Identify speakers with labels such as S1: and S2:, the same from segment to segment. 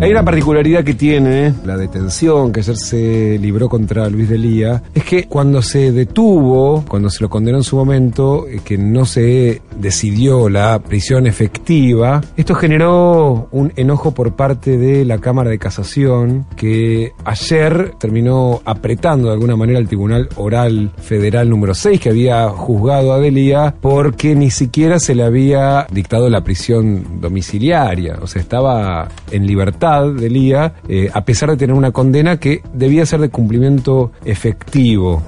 S1: Hay una particularidad que tiene la detención que ayer se libró contra Luis Delía, es que cuando se detuvo, cuando se lo condenó en su momento, eh, que no se decidió la prisión efectiva, esto generó un enojo por parte de la Cámara de Casación, que ayer terminó apretando de alguna manera al Tribunal Oral Federal número 6, que había juzgado a Delía, porque ni siquiera se le había dictado la prisión domiciliaria, o sea, estaba en libertad de Lía, eh, a pesar de tener una condena que debía ser de cumplimiento efectivo.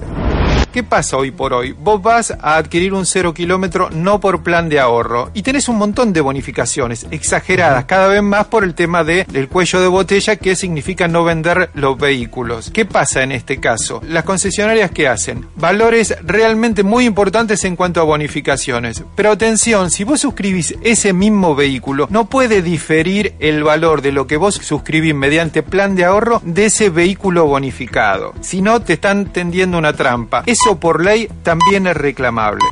S2: ¿Qué pasa hoy por hoy? Vos vas a adquirir un cero kilómetro no por plan de ahorro y tenés un montón de bonificaciones exageradas, cada vez más por el tema de, del cuello de botella que significa no vender los vehículos. ¿Qué pasa en este caso? Las concesionarias que hacen valores realmente muy importantes en cuanto a bonificaciones. Pero atención, si vos suscribís ese mismo vehículo, no puede diferir el valor de lo que vos suscribís mediante plan de ahorro de ese vehículo bonificado. Si no, te están tendiendo una trampa. Eso por ley también es reclamable.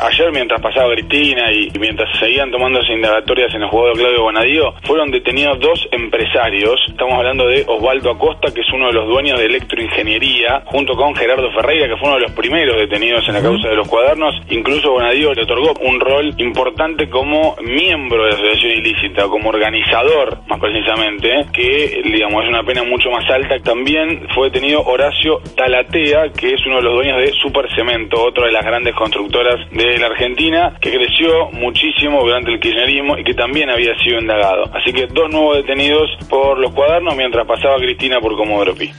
S3: Ayer, mientras pasaba Cristina y mientras seguían tomándose indagatorias en el jugador Claudio Bonadío, fueron detenidos dos empresarios. Estamos hablando de Osvaldo Acosta, que es uno de los dueños de Electroingeniería, junto con Gerardo Ferreira, que fue uno de los primeros detenidos en la causa de los cuadernos. Incluso Bonadío le otorgó un rol importante como miembro de la asociación ilícita, como organizador, más precisamente, que, digamos, es una pena mucho más alta. También fue detenido Horacio Talatea, que es uno de los dueños de Supercemento, otra de las grandes constructoras de la Argentina, que creció muchísimo durante el kirchnerismo y que también había sido indagado. Así que dos nuevos detenidos por los cuadernos mientras pasaba Cristina por Comodoro Pi.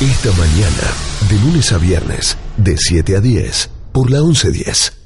S4: Esta mañana, de lunes a viernes, de 7 a 10, por la 1110.